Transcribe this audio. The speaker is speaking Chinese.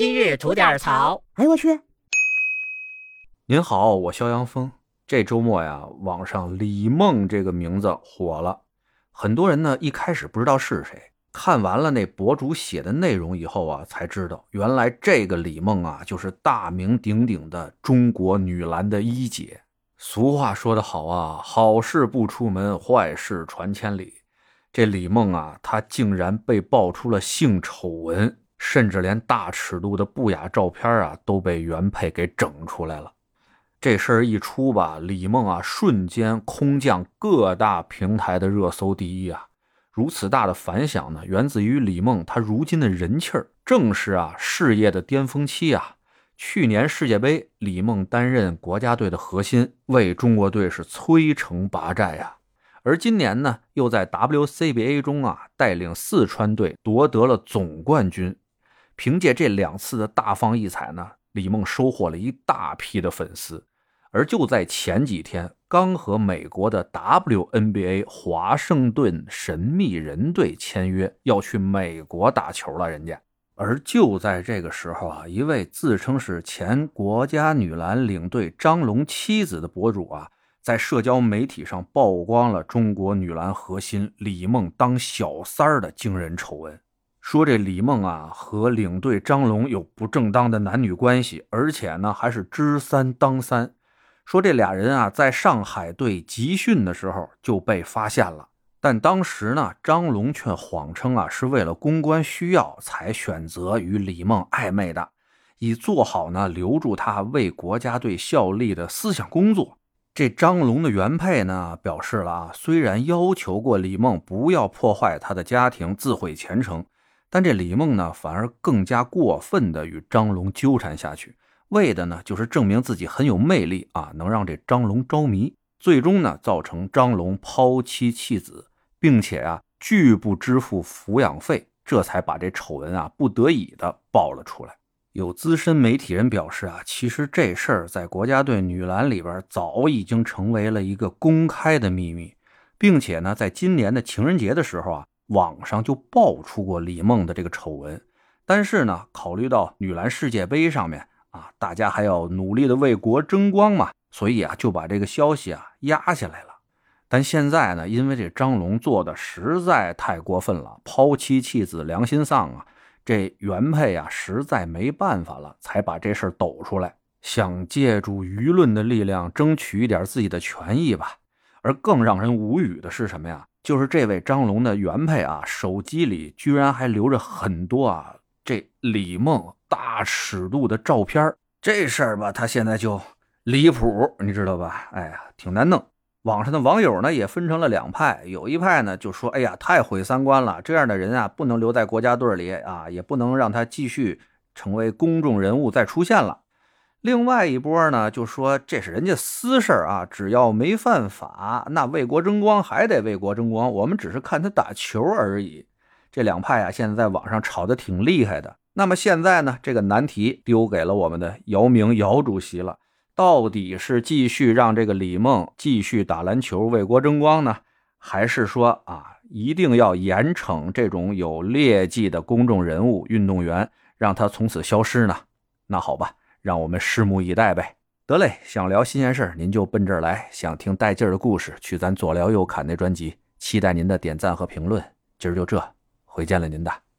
今日吐点槽。哎呦我去！您好，我肖阳峰。这周末呀，网上李梦这个名字火了，很多人呢一开始不知道是谁，看完了那博主写的内容以后啊，才知道原来这个李梦啊，就是大名鼎鼎的中国女篮的一姐。俗话说得好啊，好事不出门，坏事传千里。这李梦啊，她竟然被爆出了性丑闻，甚至连大尺度的不雅照片啊，都被原配给整出来了。这事儿一出吧，李梦啊，瞬间空降各大平台的热搜第一啊！如此大的反响呢，源自于李梦她如今的人气儿，正是啊事业的巅峰期啊！去年世界杯，李梦担任国家队的核心，为中国队是摧城拔寨呀。而今年呢，又在 WCBA 中啊，带领四川队夺得了总冠军。凭借这两次的大放异彩呢，李梦收获了一大批的粉丝。而就在前几天，刚和美国的 WNBA 华盛顿神秘人队签约，要去美国打球了。人家，而就在这个时候啊，一位自称是前国家女篮领队张龙妻子的博主啊，在社交媒体上曝光了中国女篮核心李梦当小三儿的惊人丑闻，说这李梦啊和领队张龙有不正当的男女关系，而且呢还是知三当三。说这俩人啊，在上海队集训的时候就被发现了，但当时呢，张龙却谎称啊是为了公关需要才选择与李梦暧昧的，以做好呢留住他为国家队效力的思想工作。这张龙的原配呢表示了啊，虽然要求过李梦不要破坏他的家庭，自毁前程，但这李梦呢反而更加过分的与张龙纠缠下去。为的呢，就是证明自己很有魅力啊，能让这张龙着迷，最终呢，造成张龙抛妻弃子，并且啊，拒不支付抚养费，这才把这丑闻啊，不得已的爆了出来。有资深媒体人表示啊，其实这事儿在国家队女篮里边早已经成为了一个公开的秘密，并且呢，在今年的情人节的时候啊，网上就爆出过李梦的这个丑闻，但是呢，考虑到女篮世界杯上面。啊，大家还要努力的为国争光嘛，所以啊，就把这个消息啊压下来了。但现在呢，因为这张龙做的实在太过分了，抛妻弃子，良心丧啊，这原配啊实在没办法了，才把这事抖出来，想借助舆论的力量争取一点自己的权益吧。而更让人无语的是什么呀？就是这位张龙的原配啊，手机里居然还留着很多啊。这李梦大尺度的照片这事儿吧，他现在就离谱，你知道吧？哎呀，挺难弄。网上的网友呢也分成了两派，有一派呢就说：“哎呀，太毁三观了，这样的人啊不能留在国家队里啊，也不能让他继续成为公众人物再出现了。”另外一波呢就说：“这是人家私事啊，只要没犯法，那为国争光还得为国争光，我们只是看他打球而已。”这两派啊，现在在网上吵得挺厉害的。那么现在呢，这个难题丢给了我们的姚明姚主席了。到底是继续让这个李梦继续打篮球为国争光呢，还是说啊，一定要严惩这种有劣迹的公众人物、运动员，让他从此消失呢？那好吧，让我们拭目以待呗。得嘞，想聊新鲜事儿您就奔这儿来；想听带劲儿的故事，去咱左聊右侃那专辑。期待您的点赞和评论。今儿就这。回见了您的。